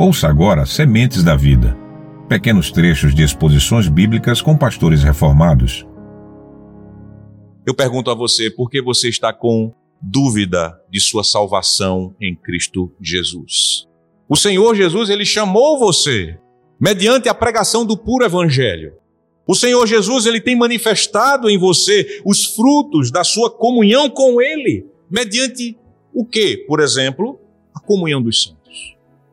Ouça agora Sementes da Vida. Pequenos trechos de exposições bíblicas com pastores reformados. Eu pergunto a você, por que você está com dúvida de sua salvação em Cristo Jesus? O Senhor Jesus, ele chamou você mediante a pregação do puro evangelho. O Senhor Jesus, ele tem manifestado em você os frutos da sua comunhão com ele, mediante o que? Por exemplo, a comunhão dos santos.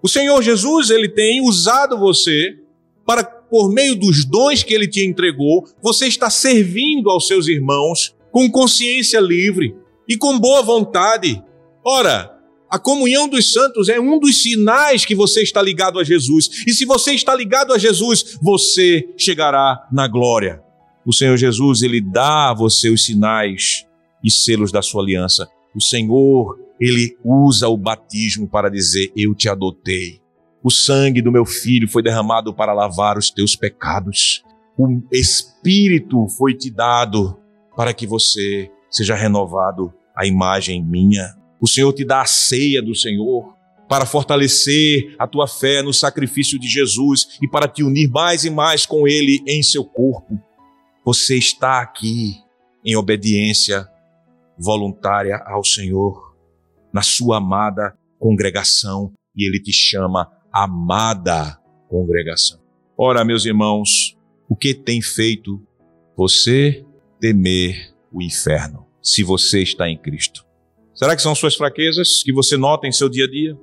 O Senhor Jesus, ele tem usado você para, por meio dos dons que ele te entregou, você está servindo aos seus irmãos com consciência livre e com boa vontade. Ora, a comunhão dos santos é um dos sinais que você está ligado a Jesus. E se você está ligado a Jesus, você chegará na glória. O Senhor Jesus, ele dá a você os sinais e selos da sua aliança. O Senhor ele usa o batismo para dizer: Eu te adotei. O sangue do meu filho foi derramado para lavar os teus pecados. O Espírito foi te dado para que você seja renovado à imagem minha. O Senhor te dá a ceia do Senhor para fortalecer a tua fé no sacrifício de Jesus e para te unir mais e mais com Ele em seu corpo. Você está aqui em obediência voluntária ao Senhor na sua amada congregação e ele te chama amada congregação. Ora, meus irmãos, o que tem feito você temer o inferno se você está em Cristo? Será que são suas fraquezas que você nota em seu dia a dia?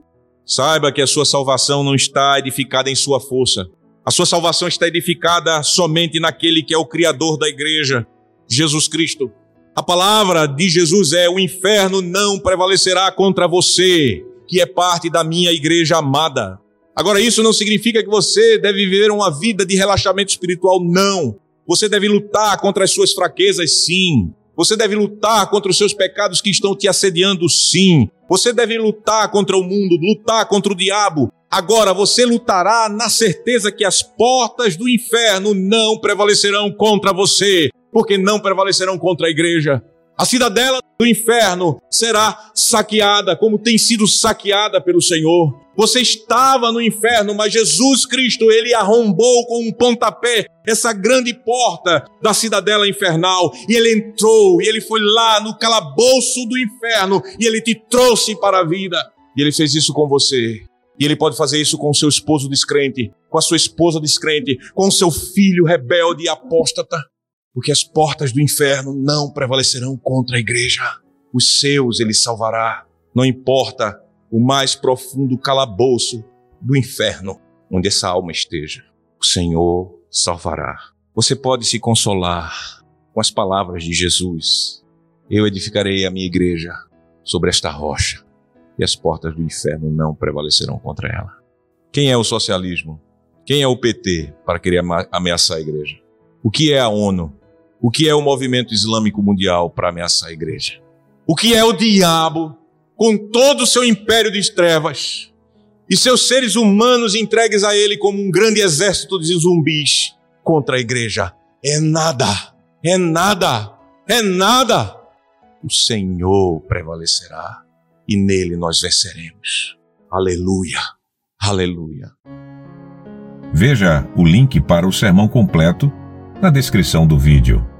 Saiba que a sua salvação não está edificada em sua força. A sua salvação está edificada somente naquele que é o Criador da igreja, Jesus Cristo. A palavra de Jesus é: o inferno não prevalecerá contra você, que é parte da minha igreja amada. Agora, isso não significa que você deve viver uma vida de relaxamento espiritual, não. Você deve lutar contra as suas fraquezas, sim. Você deve lutar contra os seus pecados que estão te assediando, sim. Você deve lutar contra o mundo, lutar contra o diabo. Agora, você lutará na certeza que as portas do inferno não prevalecerão contra você porque não prevalecerão contra a igreja. A cidadela do inferno será saqueada, como tem sido saqueada pelo Senhor. Você estava no inferno, mas Jesus Cristo, ele arrombou com um pontapé essa grande porta da cidadela infernal, e ele entrou, e ele foi lá no calabouço do inferno, e ele te trouxe para a vida. E ele fez isso com você. E ele pode fazer isso com o seu esposo descrente, com a sua esposa descrente, com o seu filho rebelde e apóstata porque as portas do inferno não prevalecerão contra a igreja. Os seus ele salvará, não importa o mais profundo calabouço do inferno onde essa alma esteja. O Senhor salvará. Você pode se consolar com as palavras de Jesus. Eu edificarei a minha igreja sobre esta rocha e as portas do inferno não prevalecerão contra ela. Quem é o socialismo? Quem é o PT para querer ameaçar a igreja? O que é a ONU o que é o movimento islâmico mundial para ameaçar a igreja? O que é o diabo com todo o seu império de trevas e seus seres humanos entregues a ele como um grande exército de zumbis contra a igreja? É nada, é nada, é nada. O Senhor prevalecerá e nele nós venceremos. Aleluia, aleluia. Veja o link para o sermão completo na descrição do vídeo.